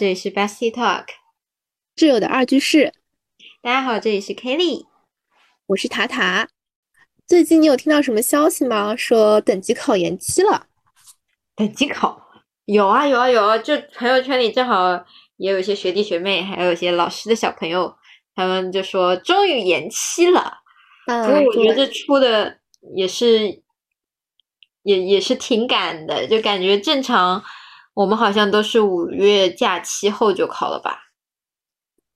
这里是 Bestie Talk，挚友的二居室。大家好，这里是 Kelly，我是塔塔。最近你有听到什么消息吗？说等级考延期了。等级考有啊有啊有啊，就朋友圈里正好也有一些学弟学妹，还有一些老师的小朋友，他们就说终于延期了。嗯，不过我觉得对这出的也是，也也是挺赶的，就感觉正常，我们好像都是五月假期后就考了吧？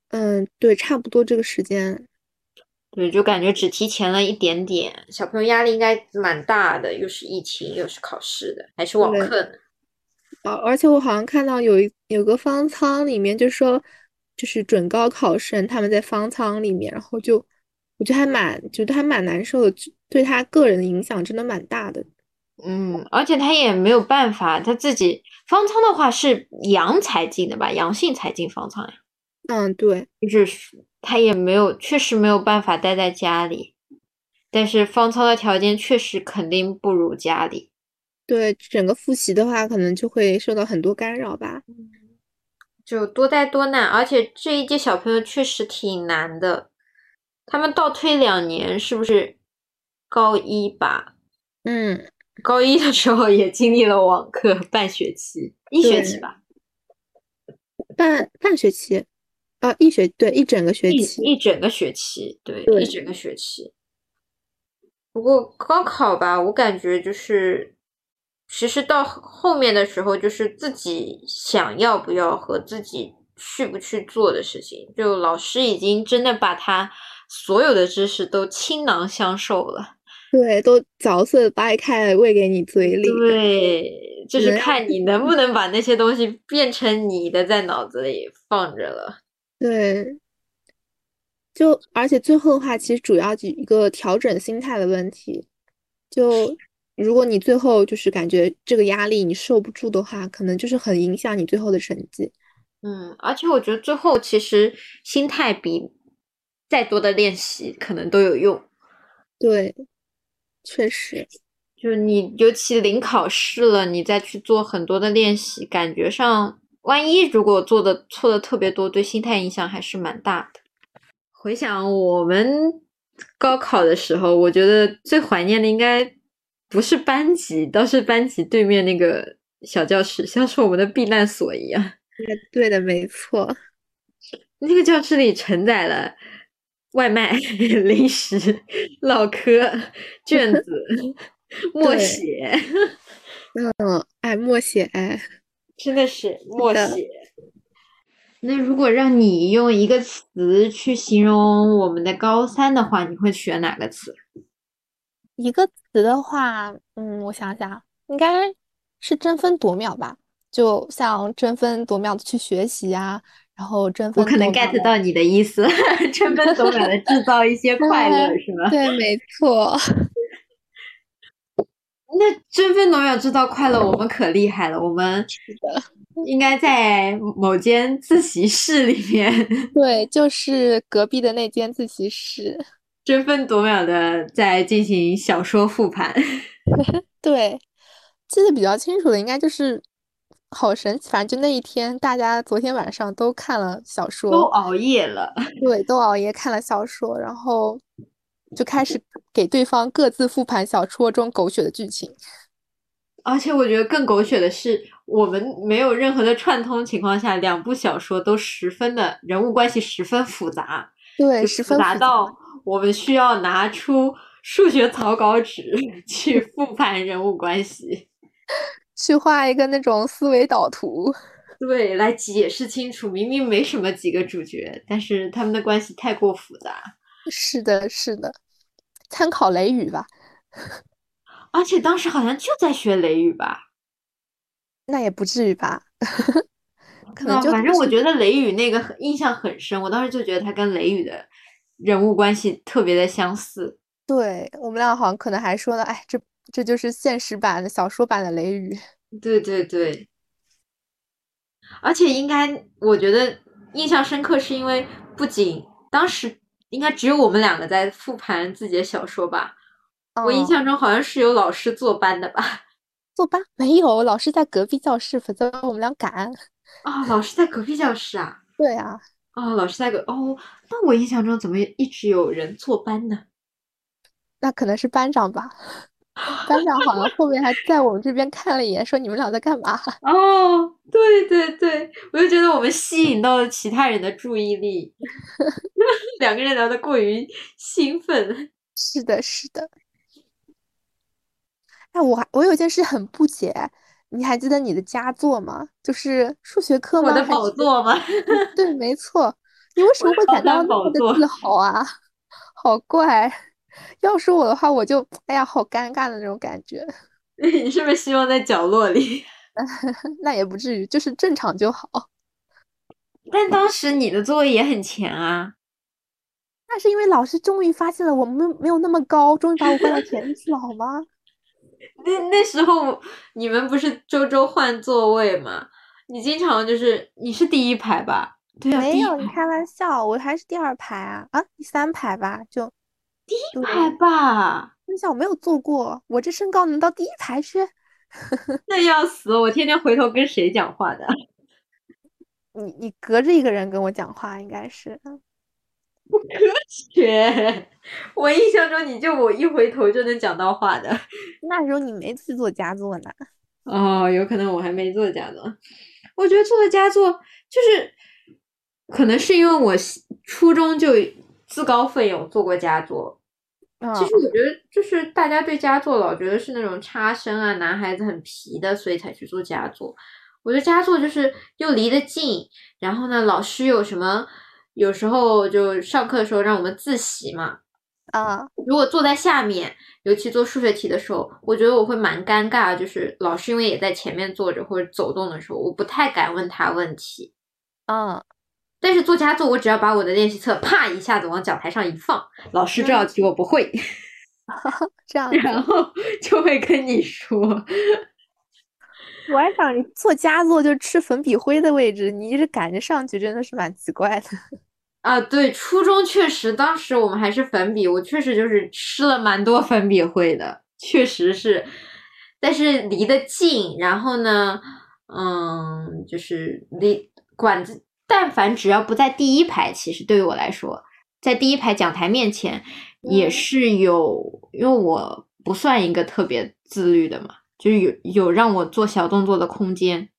嗯，对，差不多这个时间。对，就感觉只提前了一点点，小朋友压力应该蛮大的，又是疫情，又是考试的，还是网课呢。而而且我好像看到有一有个方舱里面就说，就是准高考生他们在方舱里面，然后就我觉得还蛮觉得还蛮难受的，就对他个人的影响真的蛮大的。嗯，而且他也没有办法，他自己方舱的话是阳才进的吧，阳性才进方舱呀，嗯，对，就是他也没有，确实没有办法待在家里，但是方舱的条件确实肯定不如家里。对，整个复习的话，可能就会受到很多干扰吧。就多灾多难，而且这一届小朋友确实挺难的。他们倒推两年，是不是高一吧？嗯，高一的时候也经历了网课半学期，一学期吧，半半学期，啊，一学，对，一整个学一期。一整个学期，对，对一整个学期。不过高考吧，我感觉就是，其实到后面的时候，就是自己想要不要和自己去不去做的事情。就老师已经真的把他所有的知识都倾囊相授了。对，都嚼碎掰开了喂给你嘴里。对，就是看你能不能把那些东西变成你的，在脑子里放着了。对，就而且最后的话，其实主要一个调整心态的问题。就如果你最后就是感觉这个压力你受不住的话，可能就是很影响你最后的成绩。嗯，而且我觉得最后其实心态比再多的练习可能都有用。对，确实，就是你尤其临考试了，你再去做很多的练习，感觉上万一如果做的错的特别多，对心态影响还是蛮大的。回想我们高考的时候，我觉得最怀念的应该不是班级，倒是班级对面那个小教室，像是我们的避难所一样。对的，没错。那个教室里承载了外卖、零食、唠嗑、卷子、默写，嗯，哎，默写，哎，真的是默写。那如果让你用一个词去形容我们的高三的话，你会选哪个词？一个词的话，嗯，我想想，应该是争分夺秒吧。就像争分夺秒的去学习啊，然后争分我可能 get 到你的意思，争分夺秒的制造一些 快乐，是吗？对，没错。那争分夺秒制造快乐，我们可厉害了。我们应该在某间自习室里面对，就是隔壁的那间自习室。争分夺秒的在进行小说复盘。对，记得比较清楚的应该就是好神奇，反正就那一天，大家昨天晚上都看了小说都，熬夜了，对，都熬夜看了小说，然后就开始给对方各自复盘小说中狗血的剧情。而且我觉得更狗血的是，我们没有任何的串通情况下，两部小说都十分的人物关系十分复杂，对，十分复杂。杂到我们需要拿出数学草稿纸 去复盘人物关系，去画一个那种思维导图。对，来解释清楚。明明没什么几个主角，但是他们的关系太过复杂。是的，是的，参考《雷雨》吧，而且当时好像就在学雷雨吧，那也不至于吧？可啊能就反正我觉得雷雨那个印象很深，我当时就觉得他跟雷雨的人物关系特别的相似。对我们俩好像可能还说了，哎，这这就是现实版的小说版的雷雨。对对对，而且应该我觉得印象深刻，是因为不仅当时应该只有我们两个在复盘自己的小说吧，我印嗯象中好像是有老师坐班的吧。坐班没有，老师在隔壁教室，否则我们俩赶。啊，老师在隔壁教室啊？对啊。啊，老师在隔哦，那我印象中怎么一直有人坐班呢？那可能是班长吧。班长好像后面还在我们这边看了一眼，说你们俩在干嘛？哦，对对对，我就觉得我们吸引到了其他人的注意力，两个人聊得过于兴奋。是的，是的。哎，我还我有件事很不解，你还记得你的佳作吗？就是数学课吗？我的宝座吗？对，没错。你为什么会感到那么的自豪啊？好怪。要是我的话，我就哎呀，好尴尬的那种感觉。你是不是希望在角落里？那也不至于，就是正常就好。但当时你的座位也很前啊。那是因为老师终于发现了我们没有那么高，终于把我关到前面去了，好吗？那那时候你们不是周周换座位吗？你经常就是你是第一排吧？对啊，没有，你开玩笑，我还是第二排啊啊，第三排吧，就。第一排吧，你想我没有坐过，我这身高能到第一排去？那要死！我天天回头跟谁讲话的？你你隔着一个人跟我讲话，应该是不科学。我印象中你就我一回头就能讲到话的。那时候你没去做佳作呢。哦，有可能我还没做佳作。我觉得做的佳作就是，可能是因为我初中就。自告奋勇做过佳作，其实我觉得就是大家对佳作老觉得是那种差生啊，男孩子很皮的，所以才去做佳作。我觉得佳作就是又离得近，然后呢，老师有什么，有时候就上课的时候让我们自习嘛，啊，如果坐在下面，尤其做数学题的时候，我觉得我会蛮尴尬，就是老师因为也在前面坐着或者走动的时候，我不太敢问他问题，嗯。但是做佳作，我只要把我的练习册啪一下子往讲台上一放，老师这道题我不会，这样，然后就会跟你说。我还想你做佳作就吃粉笔灰的位置，你一直赶着上去，真的是蛮奇怪的。啊，对，初中确实，当时我们还是粉笔，我确实就是吃了蛮多粉笔灰的，确实是。但是离得近，然后呢，嗯，就是离管子。但凡只要不在第一排，其实对于我来说，在第一排讲台面前也是有，因为我不算一个特别自律的嘛，就是有有让我做小动作的空间。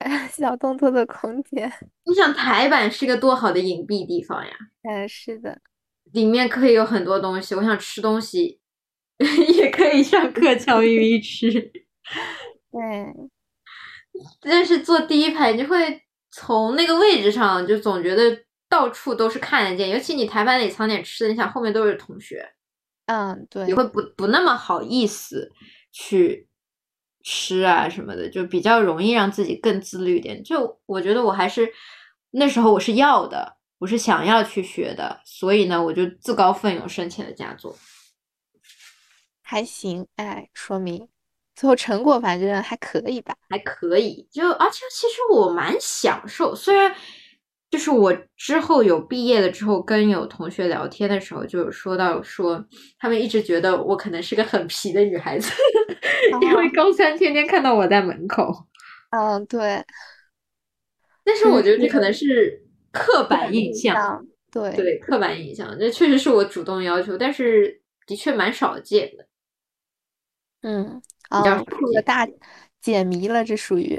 小动作的空间，你想台板是个多好的隐蔽地方呀？嗯，是的，里面可以有很多东西。我想吃东西，也可以上课悄咪咪吃。对，但是坐第一排你会。从那个位置上，就总觉得到处都是看得见，尤其你台板里藏点吃的，你想后面都是同学，嗯，对，你会不不那么好意思去吃啊什么的，就比较容易让自己更自律点。就我觉得我还是那时候我是要的，我是想要去学的，所以呢，我就自告奋勇申请了佳作，还行，哎，说明。最后成果反正还可以吧，还可以。就而且其实我蛮享受，虽然就是我之后有毕业了之后，跟有同学聊天的时候，就有说到说他们一直觉得我可能是个很皮的女孩子，因为高三天天看到我在门口。嗯，对。但是我觉得这可能是刻板印象，对对，刻板印象，这确实是我主动要求，但是的确蛮少见的。嗯。啊，破个大解谜了，这属于。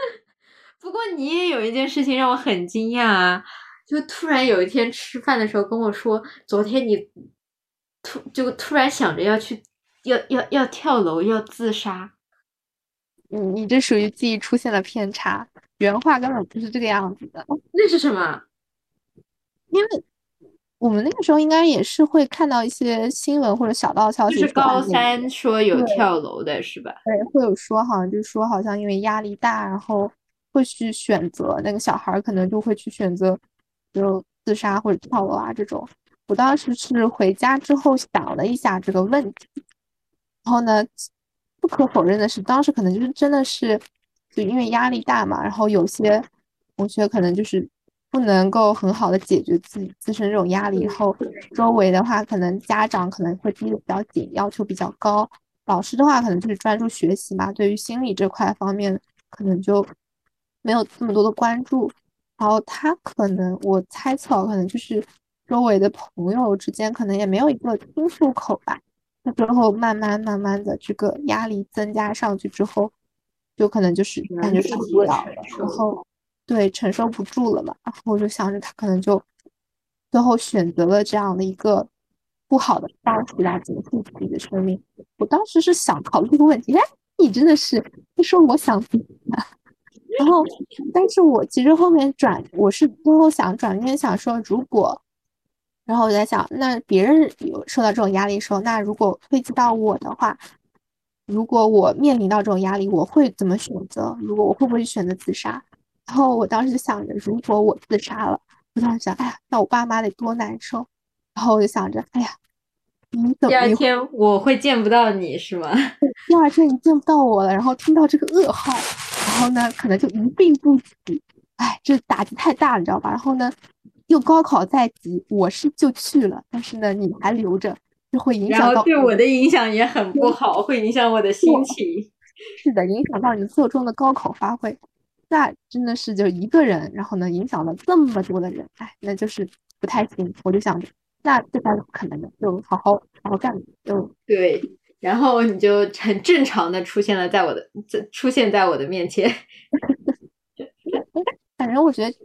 不过你也有一件事情让我很惊讶啊，就突然有一天吃饭的时候跟我说，昨天你突就突然想着要去要要要跳楼要自杀。你你这属于记忆出现了偏差，原话根本不是这个样子的。那是什么？因为。我们那个时候应该也是会看到一些新闻或者小道消息，就是高三说有跳楼的是吧？对，会有说好像就说好像因为压力大，然后会去选择那个小孩可能就会去选择就自杀或者跳楼啊这种。我当时是回家之后想了一下这个问题，然后呢，不可否认的是，当时可能就是真的是就因为压力大嘛，然后有些同学可能就是。不能够很好的解决自己自身这种压力，以后周围的话，可能家长可能会逼得比较紧，要求比较高，老师的话可能就是专注学习嘛，对于心理这块方面可能就没有这么多的关注。然后他可能我猜测，可能就是周围的朋友之间可能也没有一个倾诉口吧。那之后慢慢慢慢的这个压力增加上去之后，就可能就是感觉受不了了，然后对承受不住了嘛。然后我就想着他可能就最后选择了这样的一个不好的方式来结束自己的生命。我当时是想考虑这个问题，哎，你真的是你说我想死。然后，但是我其实后面转，我是最后想转念想说，如果，然后我在想，那别人有受到这种压力时候，那如果推及到我的话，如果我面临到这种压力，我会怎么选择？如果我会不会选择自杀？然后我当时想着，如果我自杀了，我当时想，哎呀，那我爸妈得多难受。然后我就想着，哎呀，你怎么？第二天我会见不到你是吗？第二天你见不到我了，然后听到这个噩耗。然后呢，可能就一病不起，哎，这打击太大了，你知道吧？然后呢，又高考在即，我是就去了，但是呢，你还留着，就会影响到对我的影响也很不好，会影响我的心情。是的，影响到你最终的高考发挥，那真的是就一个人，然后呢，影响了这么多的人，哎，那就是不太行。我就想着，那这才是不可能的，就好好好好干，就对。然后你就很正常的出现了在我的，出现在我的面前。反正我觉得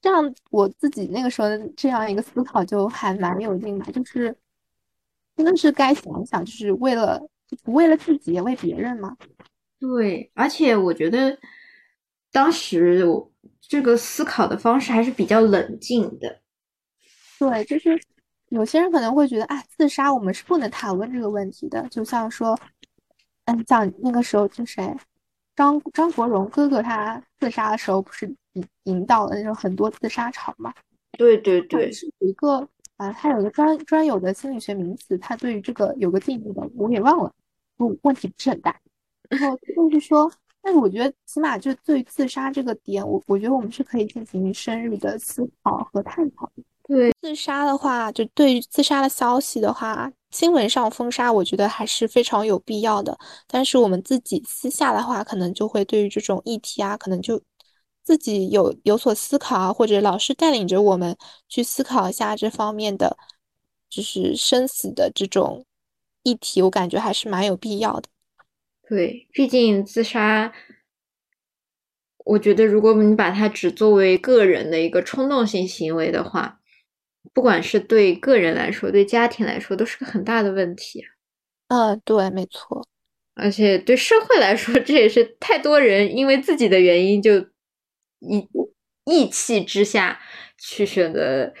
这样，我自己那个时候的这样一个思考就还蛮有劲的，就是真的是该想一想，就是为了不为了自己，也为别人嘛。对，而且我觉得当时我这个思考的方式还是比较冷静的。对，就是。有些人可能会觉得，啊，自杀我们是不能谈论这个问题的。就像说，嗯，像那个时候就谁，张张国荣哥哥他自杀的时候，不是引引导了那种很多自杀潮嘛？对对对，是一个啊，他有个专专有的心理学名词，他对于这个有个定义的，我给忘了，不，问题不是很大。然后就是说，但是我觉得起码就对自杀这个点，我我觉得我们是可以进行深入的思考和探讨的。对自杀的话，就对于自杀的消息的话，新闻上封杀，我觉得还是非常有必要的。但是我们自己私下的话，可能就会对于这种议题啊，可能就自己有有所思考啊，或者老师带领着我们去思考一下这方面的，就是生死的这种议题，我感觉还是蛮有必要的。对，毕竟自杀，我觉得如果你把它只作为个人的一个冲动性行为的话，不管是对个人来说，对家庭来说，都是个很大的问题。啊，对，没错。而且对社会来说，这也是太多人因为自己的原因，就一意气之下去选择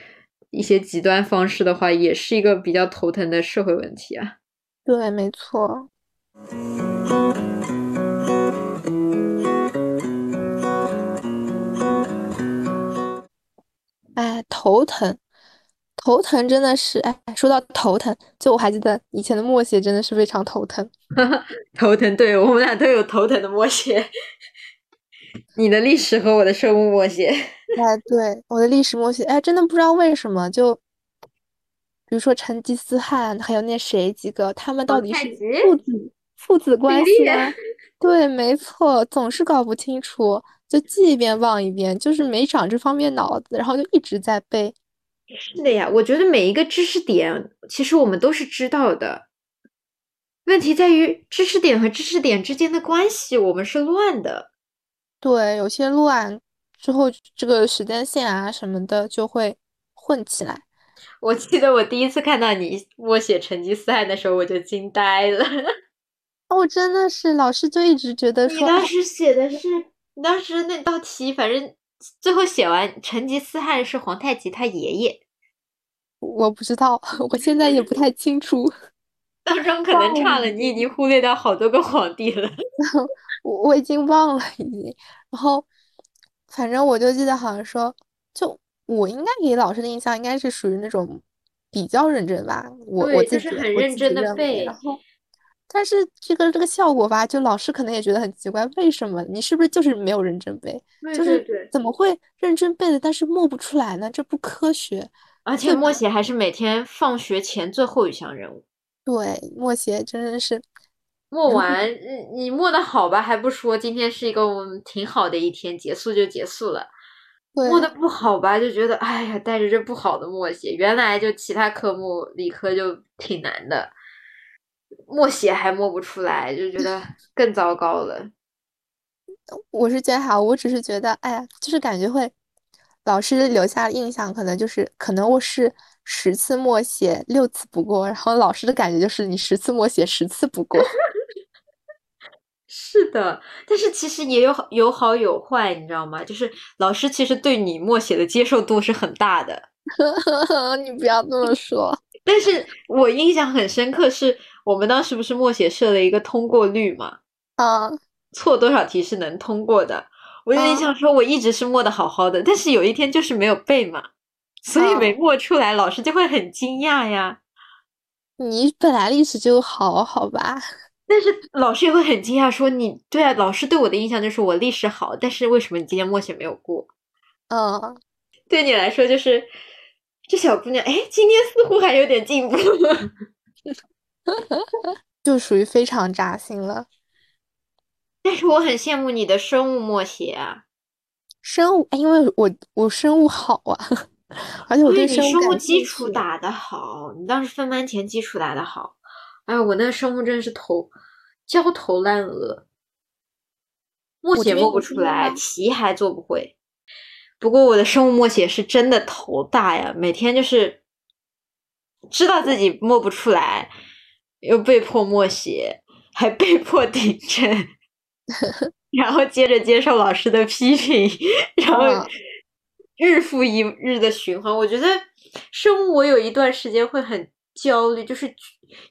一些极端方式的话，也是一个比较头疼的社会问题啊。对，没错。哎，头疼。头疼真的是，哎，说到头疼，就我还记得以前的默写真的是非常头疼，头疼，对我们俩都有头疼的默写，你的历史和我的生物默写，哎，对，我的历史默写，哎，真的不知道为什么，就比如说成吉思汗，还有那谁几个，他们到底是父子父子关系啊？对，没错，总是搞不清楚，就记一遍忘一遍，就是没长这方面脑子，然后就一直在背。是的呀，我觉得每一个知识点，其实我们都是知道的。问题在于知识点和知识点之间的关系，我们是乱的。对，有些乱之后，这个时间线啊什么的就会混起来。我记得我第一次看到你默写成吉思汗的时候，我就惊呆了。我真的是，老师就一直觉得说，你当时写的是，你当时那道题，反正。最后写完，成吉思汗是皇太极他爷爷，我不知道，我现在也不太清楚，当中可能差了，你已经忽略掉好多个皇帝了，我我已经忘了已经，然后反正我就记得好像说，就我应该给老师的印象应该是属于那种比较认真吧，我我自己很认真的背，然后。但是这个这个效果吧，就老师可能也觉得很奇怪，为什么你是不是就是没有认真背？就是怎么会认真背的，但是默不出来呢？这不科学。而且默写还是每天放学前最后一项任务。对，默写真的是，默完，你你默的好吧，还不说今天是一个挺好的一天，结束就结束了。默的不好吧，就觉得哎呀，带着这不好的默写，原来就其他科目理科就挺难的，默写还默不出来，就觉得 更糟糕了。我是觉得好，我只是觉得，哎呀，就是感觉会，老师留下印象可能就是，可能我是十次默写六次不过，然后老师的感觉就是你十次默写十次不过。是的，但是其实也有有好有坏，你知道吗？就是老师其实对你默写的接受度是很大的。你不要这么说。但是我印象很深刻，是我们当时不是默写设了一个通过率嘛？啊。错多少题是能通过的？我有印象说，我一直是默的好好的，但是有一天就是没有背嘛，所以没默出来，老师就会很惊讶呀。你本来历史就好，好吧？但是老师也会很惊讶，说你对啊，老师对我的印象就是我历史好，但是为什么你今天默写没有过？嗯，对你来说就是这小姑娘，哎，今天似乎还有点进步，就属于非常扎心了。但是我很羡慕你的生物默写啊，生物，因为我我生物好啊，而且我对生物基础打得好，你当时分班前基础打得好，哎，我那个生物真的是头焦头烂额，默写默不出来，题还做不会。不过我的生物默写是真的头大呀，每天就是知道自己默不出来，又被迫默写，还被迫顶针。然后接着接受老师的批评，然后日复一日的循环。我觉得生物我有一段时间会很焦虑，就是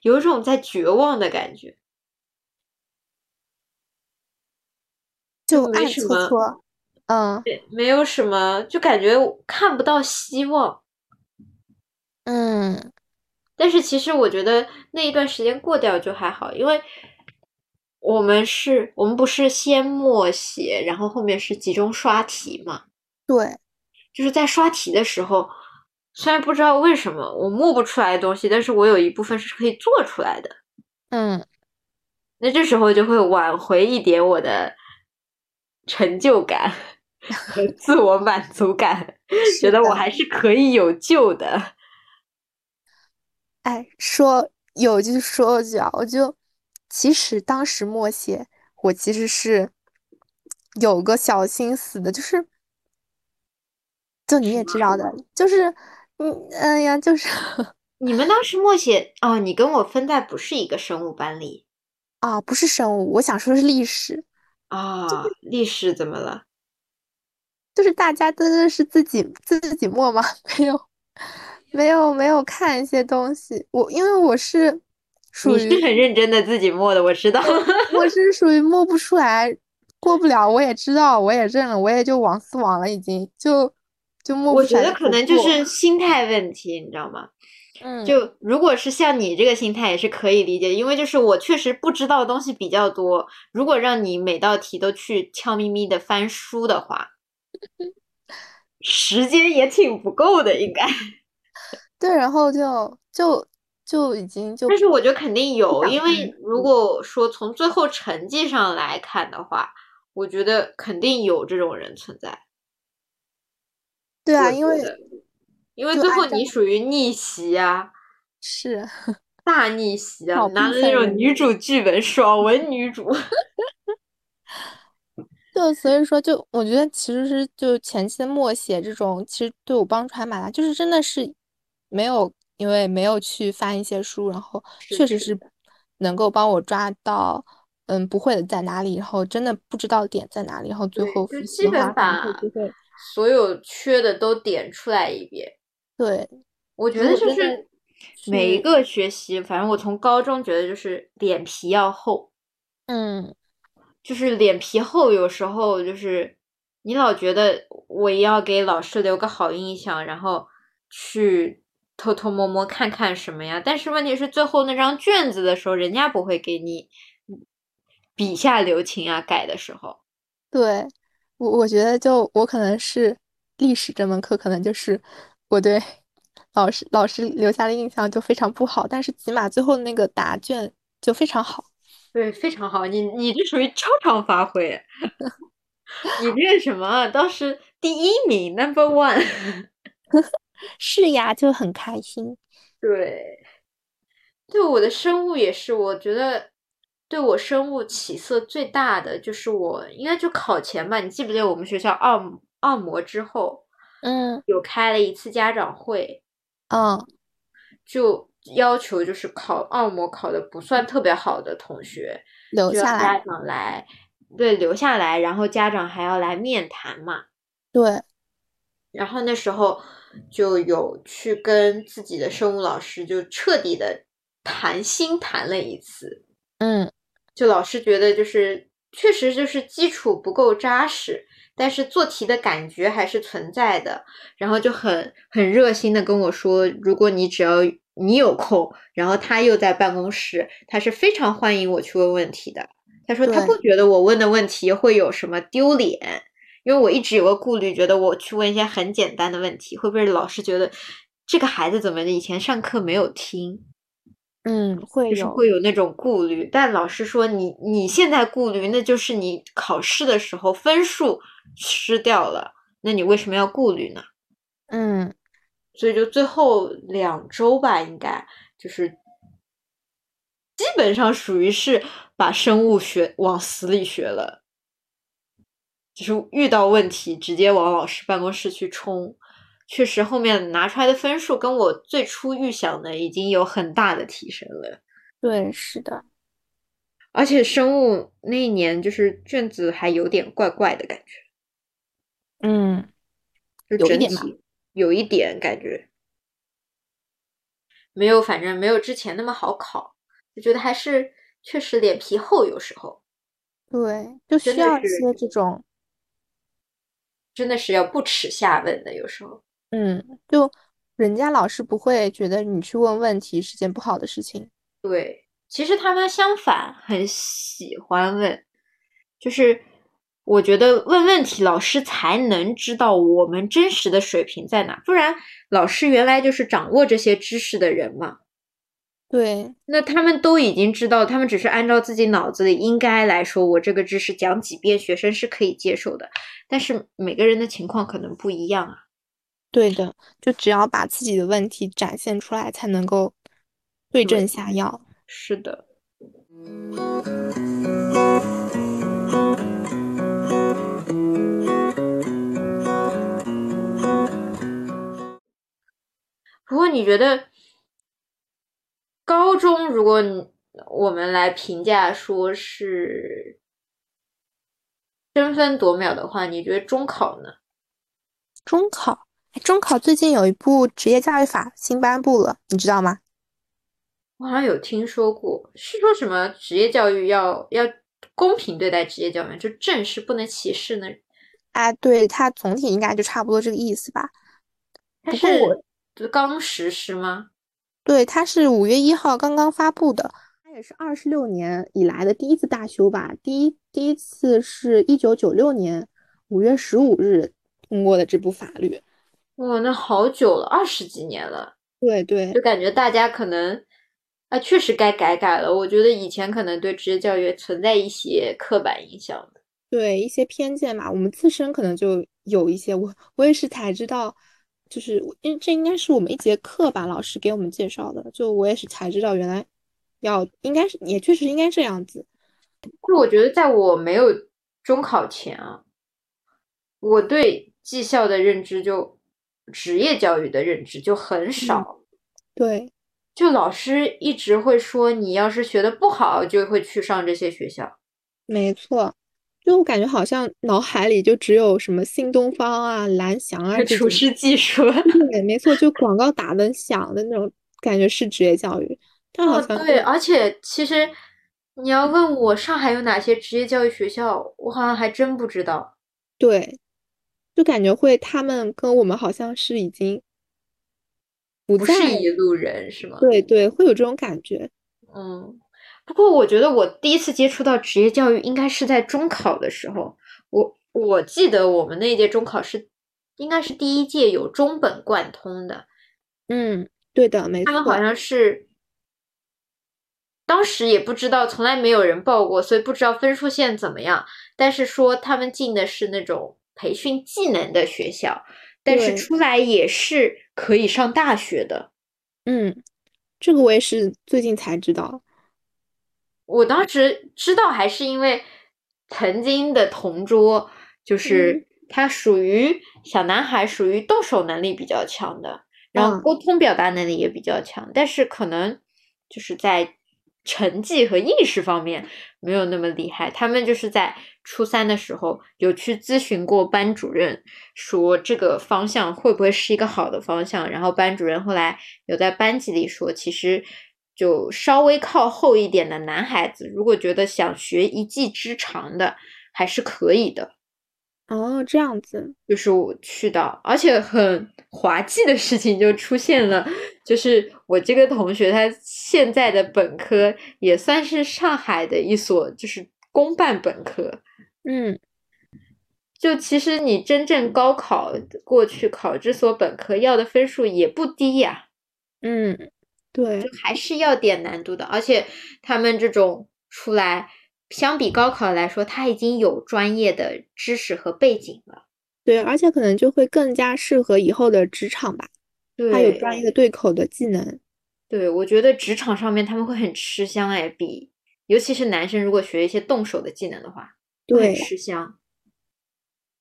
有一种在绝望的感觉，就没什么，嗯，没有什么，就感觉看不到希望。嗯，但是其实我觉得那一段时间过掉就还好，因为。我们是，我们不是先默写，然后后面是集中刷题嘛？对，就是在刷题的时候，虽然不知道为什么我默不出来的东西，但是我有一部分是可以做出来的。嗯，那这时候就会挽回一点我的成就感和 自我满足感，觉得我还是可以有救的。哎，说有句说句啊，我就。其实当时默写，我其实是有个小心思的，就是，就你也知道的，就是，嗯，哎呀，就是 你们当时默写哦，你跟我分在不是一个生物班里啊，不是生物，我想说的是历史啊，历史怎么了？就是大家真的是自己自己默吗？没有，没有，没有看一些东西，我因为我是。你是很认真的自己默的，我知道。我是属于默不出来，过不了，我也知道，我也认了，我也就往死往了，已经就就默不出来。我觉得可能就是心态问题，你知道吗？嗯，就如果是像你这个心态，也是可以理解，因为就是我确实不知道的东西比较多。如果让你每道题都去悄咪咪的翻书的话，时间也挺不够的，应该。对，然后就就。就已经就，但是我觉得肯定有，因为如果说从最后成绩上来看的话，我觉得肯定有这种人存在。对啊，因为因为最后你属于逆袭啊，是 大逆袭啊，拿的那种女主剧本，爽文女主。就所以说，就我觉得其实是就前期的默写这种，其实对我帮助还蛮大，就是真的是没有。因为没有去翻一些书，然后确实是能够帮我抓到，嗯，不会的在哪里，然后真的不知道点在哪里，然后最后复习基本把所有缺的都点出来一遍。对，我觉得就是每一个学习，反正我从高中觉得就是脸皮要厚，嗯，就是脸皮厚，有时候就是你老觉得我要给老师留个好印象，然后去。偷偷摸摸看看什么呀？但是问题是，最后那张卷子的时候，人家不会给你笔下留情啊。改的时候，对我我觉得就我可能是历史这门课，可能就是我对 老师老师留下的印象就非常不好。但是起码最后那个答卷就非常好。对，非常好，你你这属于超常发挥，你这什么当时第一名，Number One，是呀，就很开心。对，对我的生物也是，我觉得对我生物起色最大的就是我应该就考前吧，你记不记得我们学校二二模之后，嗯，有开了一次家长会，嗯，就要求就是考二模考的不算特别好的同学留下来，家长来，对，留下来，然后家长还要来面谈嘛。对，然后那时候就有去跟自己的生物老师就彻底的谈心谈了一次，嗯，就老师觉得就是确实就是基础不够扎实，但是做题的感觉还是存在的，然后就很很热心的跟我说，如果你只要你有空，然后他又在办公室，他是非常欢迎我去问问题的。他说他不觉得我问的问题会有什么丢脸，因为我一直有个顾虑，觉得我去问一些很简单的问题，会不会老师觉得这个孩子怎么以前上课没有听？嗯，会就是有，会有那种顾虑。但老师说你你现在顾虑，那就是你考试的时候分数失掉了，那你为什么要顾虑呢？嗯，所以就最后两周吧，应该就是基本上属于是把生物学往死里学了，就是遇到问题直接往老师办公室去冲。确实，后面拿出来的分数跟我最初预想的已经有很大的提升了。对，是的，而且生物那一年就是卷子还有点怪怪的感觉，嗯，就整有一点吧体有一点感觉没有，反正没有之前那么好考，就觉得还是确实脸皮厚，有时候对，就需要一些这种，真的是要不耻下问的，有时候。嗯，就人家老师不会觉得你去问问题是件不好的事情。对，其实他们相反很喜欢问，就是我觉得问问题，老师才能知道我们真实的水平在哪，不然老师原来就是掌握这些知识的人嘛，对，那他们都已经知道，他们只是按照自己脑子里应该来说，我这个知识讲几遍，学生是可以接受的，但是每个人的情况可能不一样啊。对的，就只要把自己的问题展现出来，才能够对对症下药。是的。不过你觉得高中，如果我们来评价说是争分夺秒的话，你觉得中考呢？中考，哎中考最近有一部职业教育法新颁布了，你知道吗？我好像有听说过，是说什么职业教育要要公平对待职业教育，就正是不能歧视呢？哎，对，它总体应该就差不多这个意思吧。它不是就刚实施吗？对，它是五月一号刚刚发布的，它也是二十六年以来的第一次大修吧。第一第一次是一九九六年五月十五日通过的这部法律。哇，那好久了，二十几年了，对对就感觉大家可能啊，确实该改改了。我觉得以前可能对职业教育存在一些刻板印象的。对，一些偏见嘛，我们自身可能就有一些，我我也是才知道，就是因为这应该是我们一节课吧，老师给我们介绍的，就我也是才知道原来要应该是也确实应该这样子。就我觉得，在我没有中考前啊，我对技校的认知就职业教育的认知就很少。对就老师一直会说，你要是学的不好，就会去上这些学校。没错，就我感觉好像脑海里就只有什么新东方啊、蓝翔啊这种，厨师技术，对，没错，就广告打的响的那种感觉是职业教育，但好哦，像对，而且其实你要问我上海有哪些职业教育学校，我好像还真不知道。对，就感觉会他们跟我们好像是已经不不是，一路人是吗？对对，会有这种感觉。嗯，不过我觉得我第一次接触到职业教育应该是在中考的时候。我我记得我们那一届中考是应该是第一届有中本贯通的，嗯，对的，没错，他们好像是当时也不知道，从来没有人报过，所以不知道分数线怎么样。但是说他们进的是那种培训技能的学校，但是出来也是可以上大学的。嗯，这个我也是最近才知道。我当时知道还是因为曾经的同桌，就是他属于小男孩，属于动手能力比较强的，然后沟通表达能力也比较强，但是可能就是在。成绩和意识方面没有那么厉害，他们就是在初三的时候有去咨询过班主任，说这个方向会不会是一个好的方向。然后班主任后来有在班级里说，其实就稍微靠后一点的男孩子，如果觉得想学一技之长的，还是可以的。哦，这样子，就是我去到，而且很滑稽的事情就出现了，就是我这个同学他现在的本科也算是上海的一所就是公办本科，嗯，就其实你真正高考过去考这所本科要的分数也不低呀，嗯，对，就还是要点难度的，而且他们这种出来。相比高考来说，他已经有专业的知识和背景了。对，而且可能就会更加适合以后的职场吧。他有专业的对口的技能。对，我觉得职场上面他们会很吃香哎，比尤其是男生如果学一些动手的技能的话，对，吃香。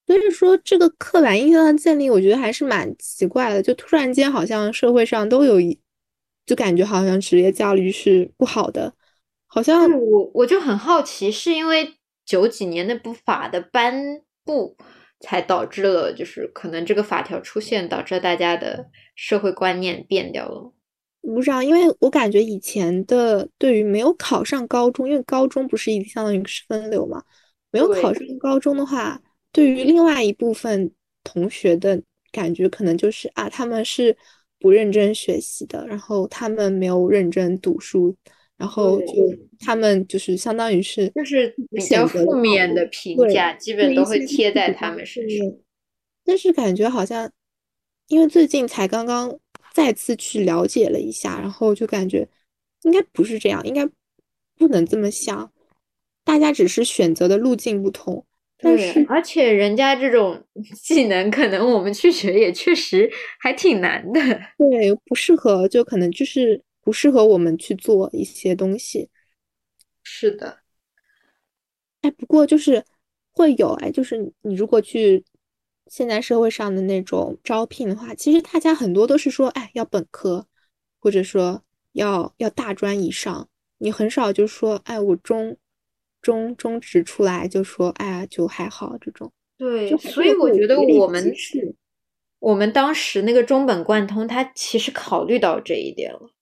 所以说，这个刻板印象的建立，我觉得还是蛮奇怪的。就突然间，好像社会上都有一，就感觉好像职业教育是不好的。好像我我就很好奇，是因为九几年那部法的颁布，才导致了就是可能这个法条出现，导致大家的社会观念变掉了。不知道，因为我感觉以前的对于没有考上高中，因为高中不是已经相当于是分流嘛，没有考上高中的话，对于另外一部分同学的感觉，可能就是啊，他们是不认真学习的，然后他们没有认真读书。然后就他们就是相当于是就是比较负面的评价，基本都会贴在他们身上。但是感觉好像，因为最近才刚刚再次去了解了一下，然后就感觉应该不是这样，应该不能这么想。大家只是选择的路径不同，但是而且人家这种 技能，可能我们去学也确实还挺难的。对，不适合，就可能就是。不适合我们去做一些东西，是的。哎，不过就是会有哎，就是你如果去现在社会上的那种招聘的话，其实大家很多都是说，哎，要本科，或者说要要大专以上。你很少就说，哎，我中中中职出来就说，哎呀，就还好这种。对，所以我觉得我们是，我们当时那个中本贯通，他其实考虑到这一点了。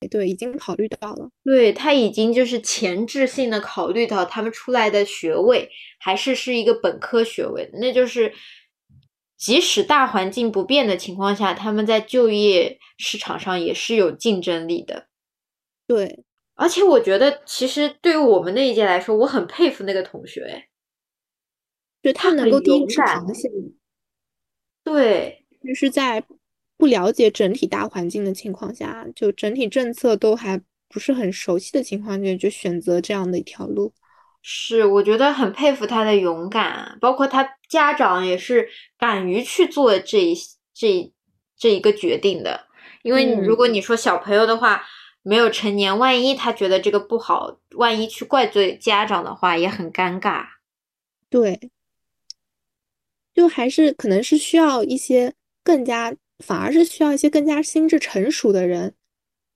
对对，已经考虑到了。对他已经就是前置性的考虑到他们出来的学位还是是一个本科学位，那就是即使大环境不变的情况下，他们在就业市场上也是有竞争力的。对，而且我觉得其实对于我们那一届来说，我很佩服那个同学，哎，就他能够低智螃蟹。对，就是在。不了解整体大环境的情况下，就整体政策都还不是很熟悉的情况下，就选择这样的一条路，是我觉得很佩服他的勇敢，包括他家长也是敢于去做这一这这一个决定的。因为如果你说小朋友的话，没有成年，万一他觉得这个不好，万一去怪罪家长的话，也很尴尬。对，就还是可能是需要一些更加。反而是需要一些更加心智成熟的人，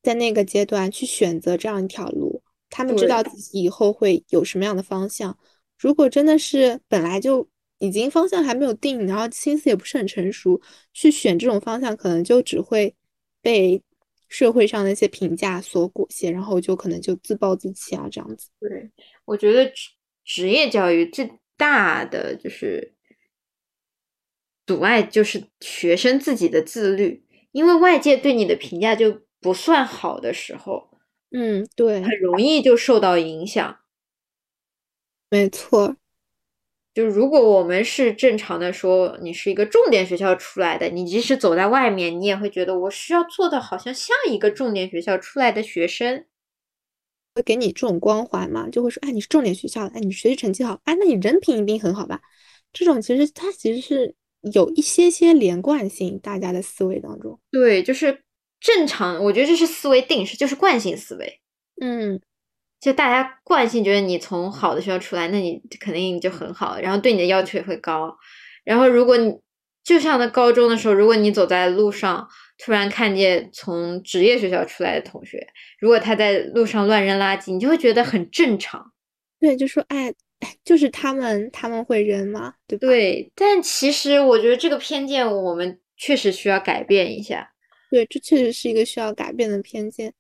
在那个阶段去选择这样一条路。他们知道自己以后会有什么样的方向。如果真的是本来就已经方向还没有定，然后心思也不是很成熟，去选这种方向，可能就只会被社会上的一些评价所裹挟，然后就可能就自暴自弃啊，这样子。对，我觉得职职业教育最大的就是。阻碍就是学生自己的自律，因为外界对你的评价就不算好的时候，嗯，对，很容易就受到影响。没错，就如果我们是正常的说，你是一个重点学校出来的，你即使走在外面，你也会觉得我需要做的好像像一个重点学校出来的学生。会给你这种光环嘛，就会说，哎，你是重点学校的，哎，你学习成绩好，哎，那你人品一定很好吧？这种其实它其实是有一些些连贯性，大家的思维当中。对，就是正常，我觉得这是思维定式，就是惯性思维。嗯，就大家惯性觉得你从好的学校出来，那你肯定就很好，然后对你的要求也会高。然后如果你就像在高中的时候，如果你走在路上，突然看见从职业学校出来的同学，如果他在路上乱扔垃圾，你就会觉得很正常。对，就说哎哎，就是他们他们会扔吗？对吧？对，但其实我觉得这个偏见我们确实需要改变一下。对，这确实是一个需要改变的偏见。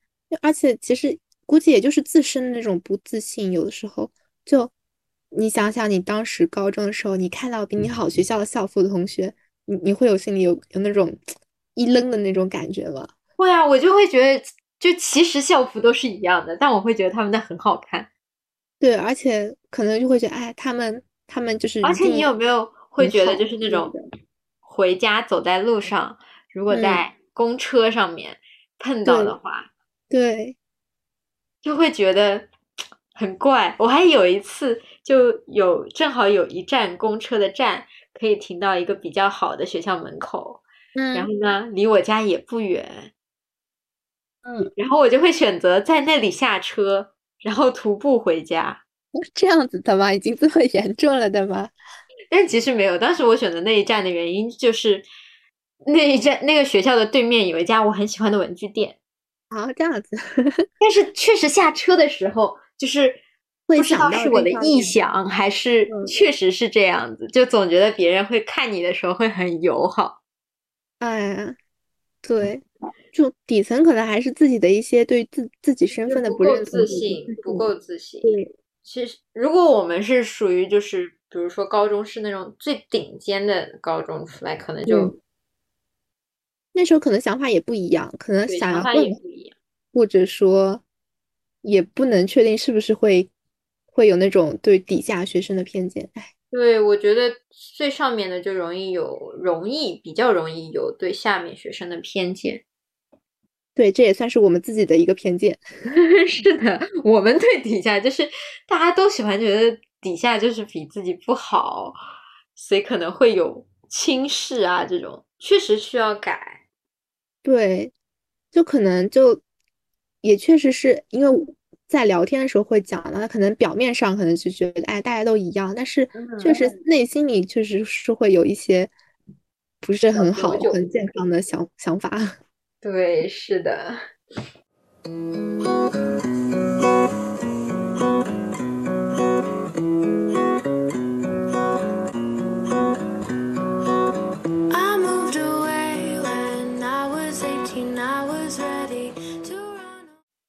而且其实估计也就是自身的那种不自信，有的时候就你想想，你当时高中的时候，你看到比你好学校的校服的同学，你你会有心里有有那种。一愣的那种感觉吗？会啊，我就会觉得，就其实校服都是一样的，但我会觉得他们的很好看。对，而且可能就会觉得，哎，他们他们就是。而且你有没有会觉得，就是那种回家走在路上，如果在公车上面碰到的话，对，就会觉得很怪。我还有一次就有正好有一站公车的站可以停到一个比较好的学校门口。然后呢，离我家也不远，嗯，然后我就会选择在那里下车，然后徒步回家。这样子的吗？已经这么严重了的吗？但其实没有，当时我选择那一站的原因就是那一站那个学校的对面有一家我很喜欢的文具店。啊，这样子。但是确实下车的时候，就是不知道是我的臆想还是确实是这样子，就总觉得别人会看你的时候会很友好。哎，对，就底层可能还是自己的一些对自自己身份的不够自信，不够自信。对，其实如果我们是属于就是，比如说高中是那种最顶尖的高中出来，可能就那时候可能想法也不一样，可能想法也不一样，或者说也不能确定是不是会会有那种对底下学生的偏见。哎。对，我觉得最上面的就容易有，容易比较容易有对下面学生的偏见。对，这也算是我们自己的一个偏见。是的，我们对底下就是大家都喜欢觉得底下就是比自己不好，所以可能会有轻视啊，这种确实需要改。对，就可能就也确实是因为。在聊天的时候会讲的，可能表面上可能就觉得哎大家都一样，但是确实内心里确实是会有一些不是很好、很健康的想想法。对，是的。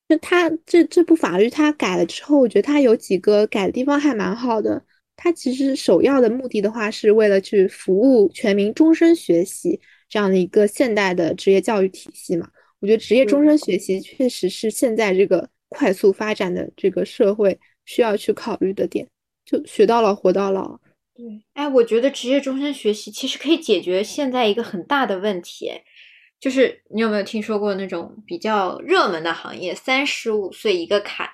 就他这这部法律他改了之后，我觉得他有几个改的地方还蛮好的。他其实首要的目的的话，是为了去服务全民终身学习这样的一个现代的职业教育体系嘛。我觉得职业终身学习确实是现在这个快速发展的这个社会需要去考虑的点，就学到老活到老。对，哎，我觉得职业终身学习其实可以解决现在一个很大的问题。就是你有没有听说过那种比较热门的行业，三十五岁一个坎？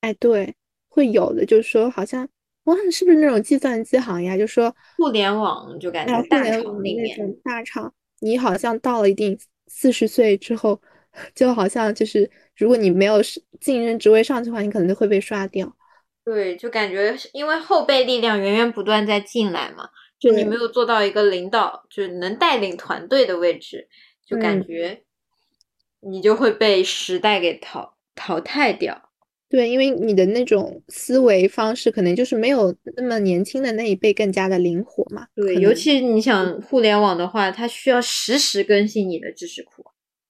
哎，对，会有的。就是说，好像我是不是那种计算机行业？就说互联网，就感觉大厂里面大厂，你好像到了一定四十岁之后，就好像就是如果你没有晋升职位上去的话，你可能就会被刷掉。对，就感觉因为后备力量源源不断在进来嘛。就你没有做到一个领导，就是能带领团队的位置，就感觉你就会被时代给淘淘汰掉。对，因为你的那种思维方式，可能就是没有那么年轻的那一辈更加的灵活嘛。对，尤其你想互联网的话，它需要实时更新你的知识库，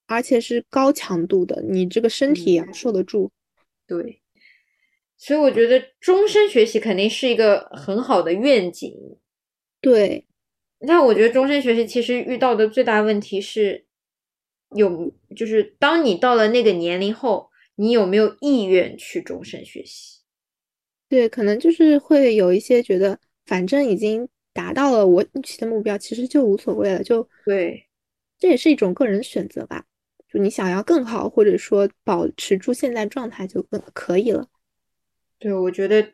而且是高强度的，你这个身体也要受得住。对，所以我觉得终身学习肯定是一个很好的愿景。对，那我觉得终身学习其实遇到的最大问题是，有就是当你到了那个年龄后，你有没有意愿去终身学习？对，可能就是会有一些觉得，反正已经达到了我预期的目标，其实就无所谓了。就对，这也是一种个人选择吧。就你想要更好，或者说保持住现在状态就更可以了。对，我觉得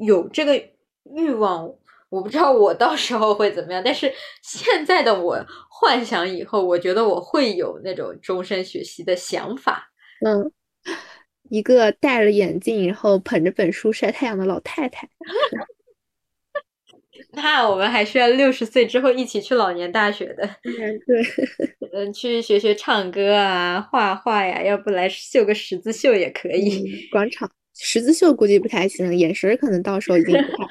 有这个欲望，我不知道我到时候会怎么样，但是现在的我幻想以后，我觉得我会有那种终身学习的想法。嗯，一个戴着眼镜，然后捧着本书晒太阳的老太太。那我们还需要六十岁之后一起去老年大学的。嗯，对，嗯，去学学唱歌啊，画画呀，要不来绣个十字绣也可以。广场十字绣估计不太行，眼神可能到时候已经不好。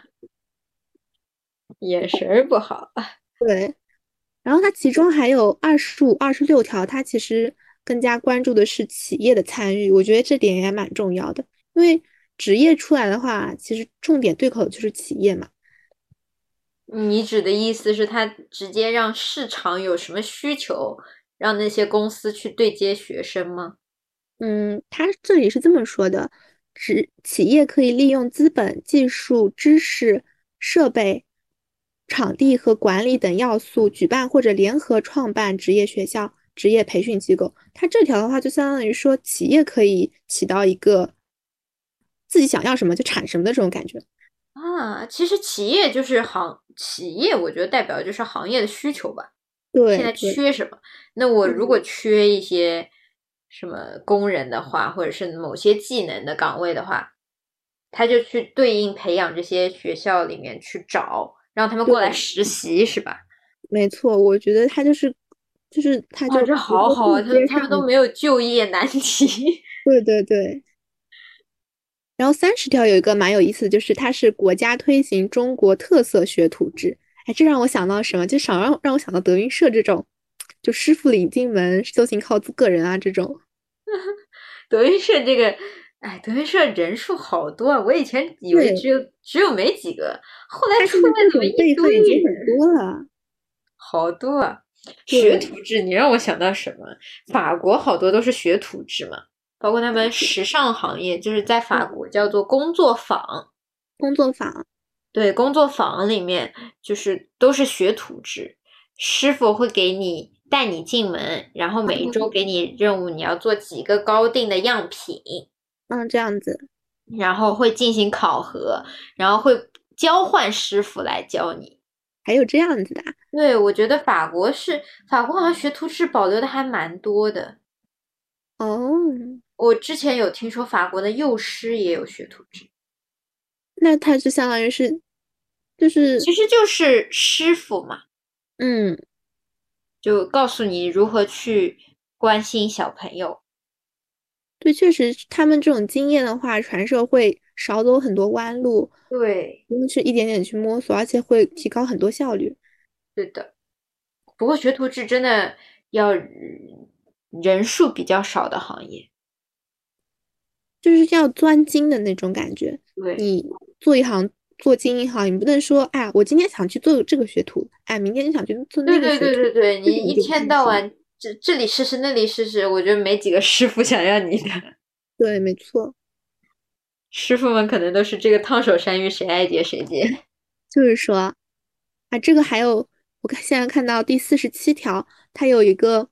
眼神不好。对，然后它其中还有二十五、二十六条，它其实更加关注的是企业的参与，我觉得这点也蛮重要的，因为职业出来的话，其实重点对口的就是企业嘛。你指的意思是，他直接让市场有什么需求，让那些公司去对接学生吗？嗯，他这里是这么说的：，职企业可以利用资本、技术、知识、设备、场地和管理等要素，举办或者联合创办职业学校、职业培训机构。它这条的话，就相当于说，企业可以起到一个自己想要什么就产什么的这种感觉。啊，其实企业就是行企业，我觉得代表就是行业的需求吧。对，现在缺什么？那我如果缺一些什么工人的话，或者是某些技能的岗位的话，他就去对应培养这些学校里面去找，让他们过来实习，是吧？没错，我觉得他就是就是他就这好好啊，他他们都没有就业难题。对对对。然后三十条有一个蛮有意思的，就是它是国家推行中国特色学徒制。哎，这让我想到什么？就少让让我想到德云社这种，就师傅领进门，修行靠自个人啊这种。德云社这个，哎，德云社人数好多啊！我以前以为只有只有没几个，后来出来怎么一堆人？多了，好多啊！学徒制，你让我想到什么？法国好多都是学徒制嘛。包括他们时尚行业，就是在法国叫做工作坊。工作坊，对，工作坊里面就是都是学徒制，师傅会给你带你进门，然后每一周给你任务，你要做几个高定的样品。嗯，这样子。然后会进行考核，然后会交换师傅来教你。还有这样子的？对，我觉得法国是法国，好像学徒制保留的还蛮多的。哦。我之前有听说法国的幼师也有学徒制，那他就相当于是，就是其实就是师傅嘛，嗯，就告诉你如何去关心小朋友。对，确实他们这种经验的话，传授会少走很多弯路，对，因为是一点点去摸索，而且会提高很多效率。对的，不过学徒制真的要人数比较少的行业。就是要钻精的那种感觉。对，你做一行做精一行，你不能说，哎，我今天想去做这个学徒，哎，明天就想去做那个学徒。对对对对对，你一天到晚这这里试试那里试试，我觉得没几个师傅想要你的。对，没错，师傅们可能都是这个烫手山芋，谁爱接谁接。就是说，啊，这个还有，我看现在看到第四十七条，它有一个。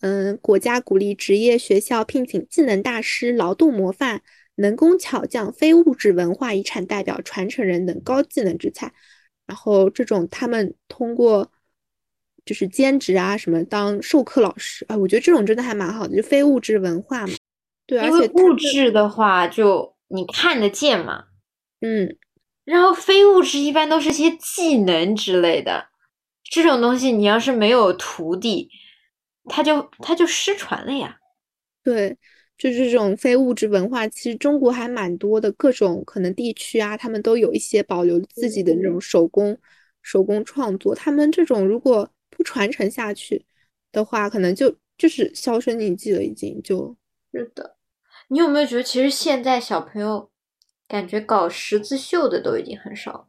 嗯，国家鼓励职业学校聘请技能大师、劳动模范、能工巧匠、非物质文化遗产代表、传承人等高技能之才。然后这种他们通过就是兼职啊什么当授课老师啊，我觉得这种真的还蛮好的，就非物质文化嘛。对，而且物质的话就你看得见嘛。嗯，然后非物质一般都是些技能之类的，这种东西你要是没有徒弟。他就他就失传了呀，对，就是这种非物质文化，其实中国还蛮多的，各种可能地区啊，他们都有一些保留自己的那种手工手工创作。他们这种如果不传承下去的话，可能就就是销声匿迹了，已经就。是的，你有没有觉得，其实现在小朋友感觉搞十字绣的都已经很少了？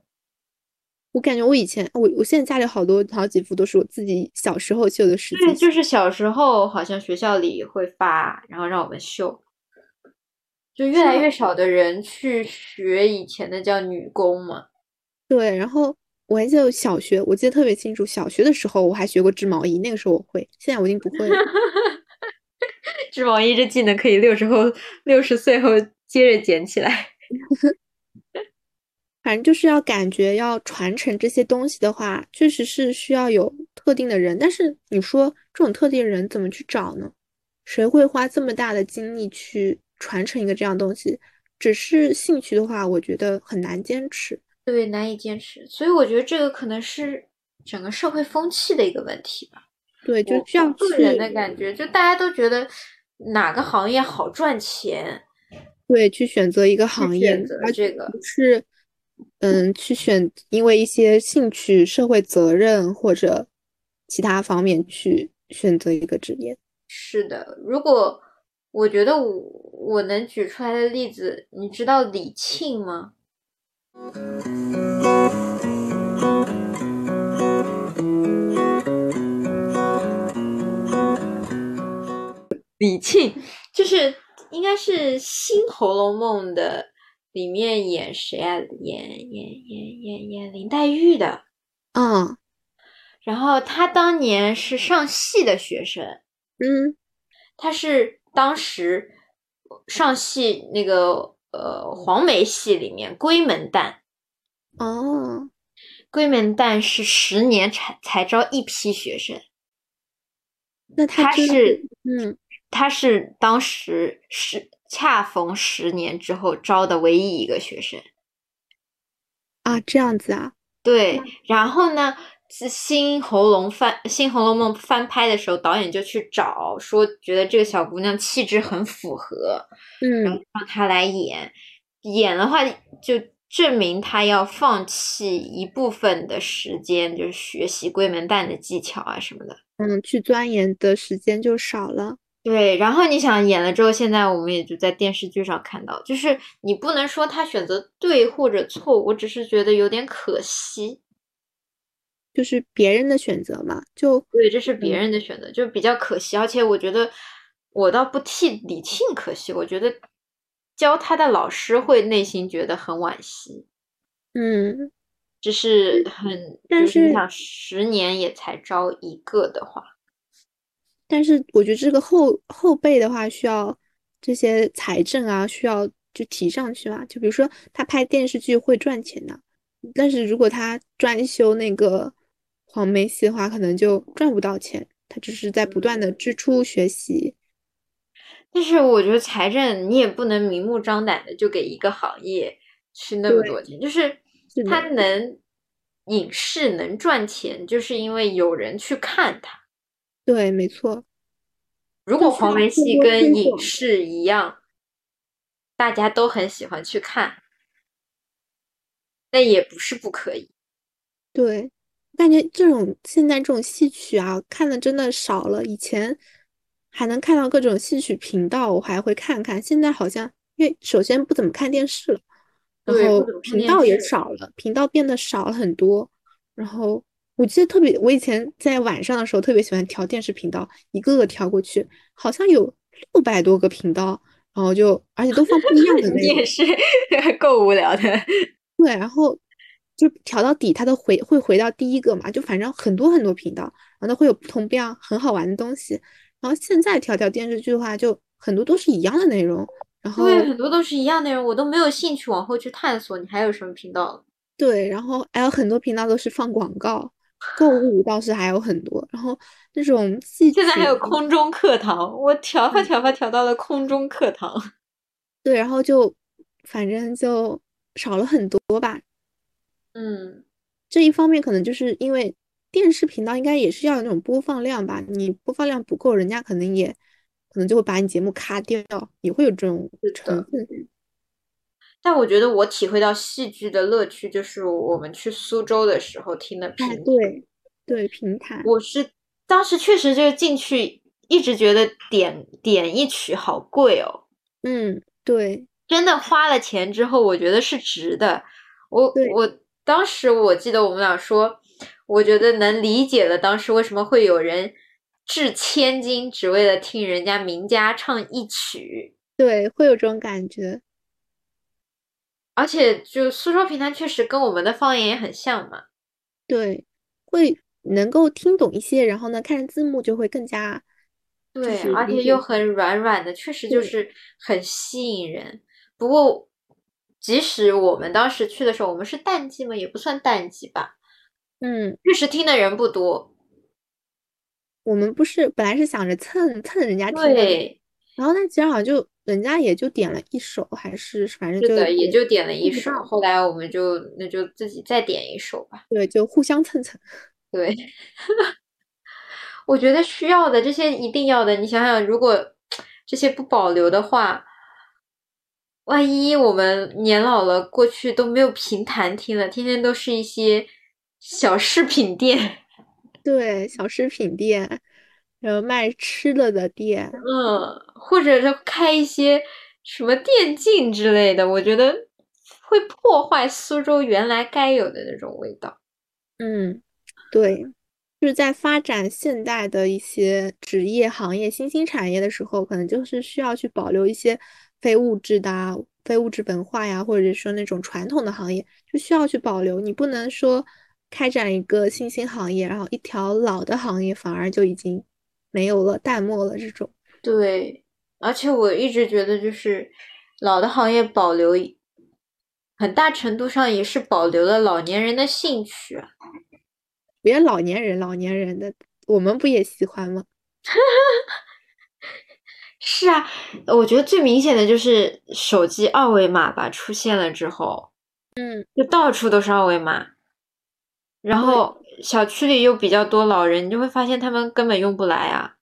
我感觉我以前，我我现在家里好多好几幅都是我自己小时候绣的十字。对，就是小时候好像学校里会发，然后让我们绣，就越来越少的人去学以前的叫女工嘛。对，然后我还记得小学，我记得特别清楚，小学的时候我还学过织毛衣，那个时候我会，现在我已经不会了。织毛衣这技能可以六十后六十岁后接着捡起来。反正就是要感觉要传承这些东西的话，确实是需要有特定的人。但是你说这种特定人怎么去找呢？谁会花这么大的精力去传承一个这样东西？只是兴趣的话，我觉得很难坚持。对，难以坚持。所以我觉得这个可能是整个社会风气的一个问题吧。对，就这样个人的感觉，就大家都觉得哪个行业好赚钱，对，去选择一个行业，而这个是。嗯，去选，因为一些兴趣、社会责任或者其他方面去选择一个职业。是的，如果我觉得我我能举出来的例子，你知道李沁吗？李沁就是应该是《新红楼梦》的。里面演谁啊？演演演演演林黛玉的，嗯，然后他当年是上戏的学生，嗯，他是当时上戏那个呃黄梅戏里面闺门旦，哦，闺门旦是十年才才招一批学生，那他是嗯，他是当时是。恰逢十年之后招的唯一一个学生啊，这样子啊，对。然后呢，新红楼翻新红楼梦翻拍的时候，导演就去找，说觉得这个小姑娘气质很符合，嗯，让她来演。演的话，就证明她要放弃一部分的时间，就是学习闺门旦的技巧啊什么的，嗯，去钻研的时间就少了。对，然后你想演了之后，现在我们也就在电视剧上看到，就是你不能说他选择对或者错，我只是觉得有点可惜，就是别人的选择嘛，就对，这是别人的选择，就比较可惜。而且我觉得我倒不替李沁可惜，我觉得教他的老师会内心觉得很惋惜，嗯，只是很，但是你想十年也才招一个的话。但是我觉得这个后后辈的话，需要这些财政啊，需要就提上去嘛。就比如说他拍电视剧会赚钱的，但是如果他专修那个黄梅戏的话，可能就赚不到钱。他只是在不断的支出学习。但是我觉得财政你也不能明目张胆的就给一个行业去那么多钱，就是他能影视能赚钱，就是因为有人去看他。对，没错。如果黄梅戏跟影视一样，大家都很喜欢去看，那也不是不可以。对，感觉这种现在这种戏曲啊，看的真的少了。以前还能看到各种戏曲频道，我还会看看。现在好像，因为首先不怎么看电视了，然后频道也少了，频道变得少了很多，然后。我记得特别，我以前在晚上的时候特别喜欢调电视频道，一个个调过去，好像有六百多个频道，然后就而且都放不一样的电视，够无聊的。对，然后就调到底，它都回会回到第一个嘛，就反正很多很多频道，然后都会有不同不一样很好玩的东西。然后现在调调电视剧的话，就很多都是一样的内容，然后对，很多都是一样内容，我都没有兴趣往后去探索。你还有什么频道？对，然后还有很多频道都是放广告。购物倒是还有很多，然后那种戏现在还有空中课堂，我调吧调吧调到了空中课堂。对，然后就反正就少了很多吧。嗯，这一方面可能就是因为电视频道应该也是要有那种播放量吧，你播放量不够，人家可能也可能就会把你节目卡掉，也会有这种成分。但我觉得我体会到戏剧的乐趣，就是我们去苏州的时候听的评对对评弹。我是当时确实就是进去，一直觉得点点一曲好贵哦。嗯，对，真的花了钱之后，我觉得是值的。我我当时我记得我们俩说，我觉得能理解了当时为什么会有人掷千金只为了听人家名家唱一曲。对，会有这种感觉。而且，就苏州评弹确实跟我们的方言也很像嘛。对，会能够听懂一些，然后呢，看着字幕就会更加对，而且又很软软的，确实就是很吸引人。不过，即使我们当时去的时候，我们是淡季嘛，也不算淡季吧。嗯，确实听的人不多。我们不是本来是想着蹭蹭人家听的，然后那其实好像就人家也就点了一首，还是反正就也就点了一首。后来我们就那就自己再点一首吧。对，就互相蹭蹭。对。我觉得需要的这些一定要的，你想想，如果这些不保留的话，万一我们年老了，过去都没有评弹听了，天天都是一些小饰品店，对，小饰品店，然后卖吃的的店，嗯，或者是开一些什么电竞之类的，我觉得会破坏苏州原来该有的那种味道。嗯，对。就是在发展现代的一些职业行业、新兴产业的时候，可能就是需要去保留一些非物质的、啊非物质文化呀，或者说那种传统的行业，就需要去保留。你不能说开展一个新兴行业，然后一条老的行业反而就已经没有了、淡漠了这种。对，而且我一直觉得，就是老的行业保留，很大程度上也是保留了老年人的兴趣。别老年人，老年人的，我们不也喜欢吗？是啊，我觉得最明显的就是手机二维码吧，出现了之后，嗯，就到处都是二维码，然后小区里又比较多老人，你就会发现他们根本用不来啊，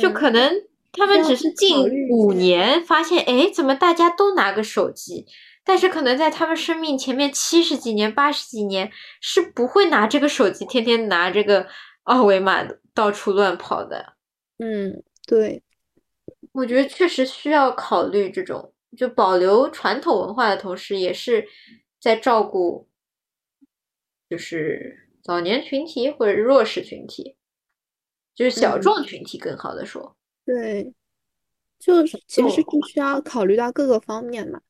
就可能他们只是近五年发现，哎，怎么大家都拿个手机？但是可能在他们生命前面七十几年、八十几年是不会拿这个手机，天天拿这个 二维码到处乱跑的。嗯，对，我觉得确实需要考虑这种，就保留传统文化的同时，也是在照顾，就是早年群体或者弱势群体，就是小众群体，更好的说。对，就是其实是需要考虑到各个方面嘛。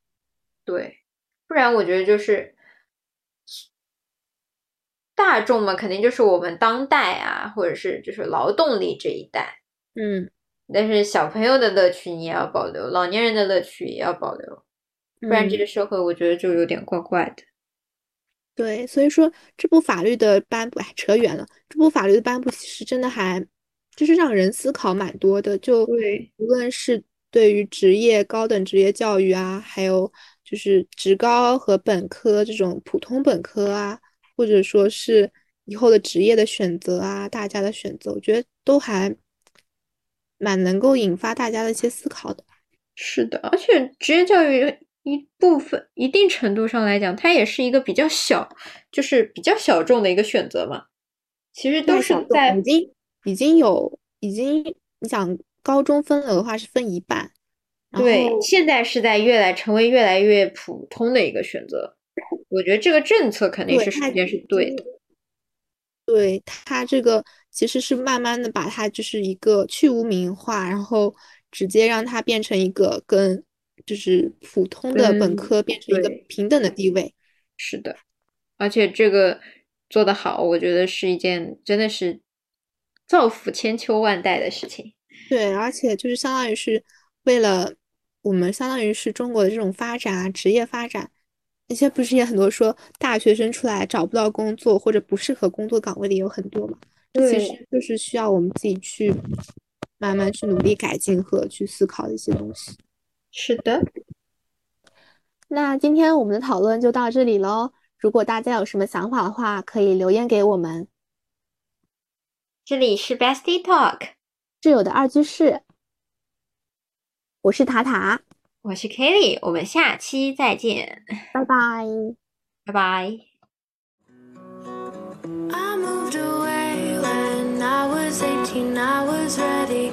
对，不然我觉得就是大众嘛，肯定就是我们当代啊，或者是就是劳动力这一代，嗯，但是小朋友的乐趣你也要保留，老年人的乐趣也要保留，不然这个社会我觉得就有点怪怪的。对，所以说这部法律的颁布，哎，扯远了。这部法律的颁布其实真的还就是让人思考蛮多的，就无论是对于职业高等职业教育啊，还有。就是职高和本科这种普通本科啊，或者说是以后的职业的选择啊，大家的选择，我觉得都还蛮能够引发大家的一些思考的。是的，而且职业教育一部分一定程度上来讲，它也是一个比较小，就是比较小众的一个选择嘛。其实都是在已经已经有已经，你想高中分了的话是分一半。对，现在是在越来成为越来越普通的一个选择。我觉得这个政策肯定是首先是对的。对它这个其实是慢慢的把它就是一个去污名化，然后直接让它变成一个跟就是普通的本科变成一个平等的地位。是的，而且这个做得好，我觉得是一件真的是造福千秋万代的事情。对，而且就是相当于是为了。我们相当于是中国的这种发展啊，职业发展，那些不是也很多说大学生出来找不到工作或者不适合工作岗位的也有很多嘛？这其实就是需要我们自己去慢慢去努力改进和去思考的一些东西。是的，那今天我们的讨论就到这里喽。如果大家有什么想法的话，可以留言给我们。这里是 Bestie Talk，挚友的二居室。我是塔塔，我是 Kelly，我们下期再见，拜拜，拜拜。I moved away when I was 18, I was ready.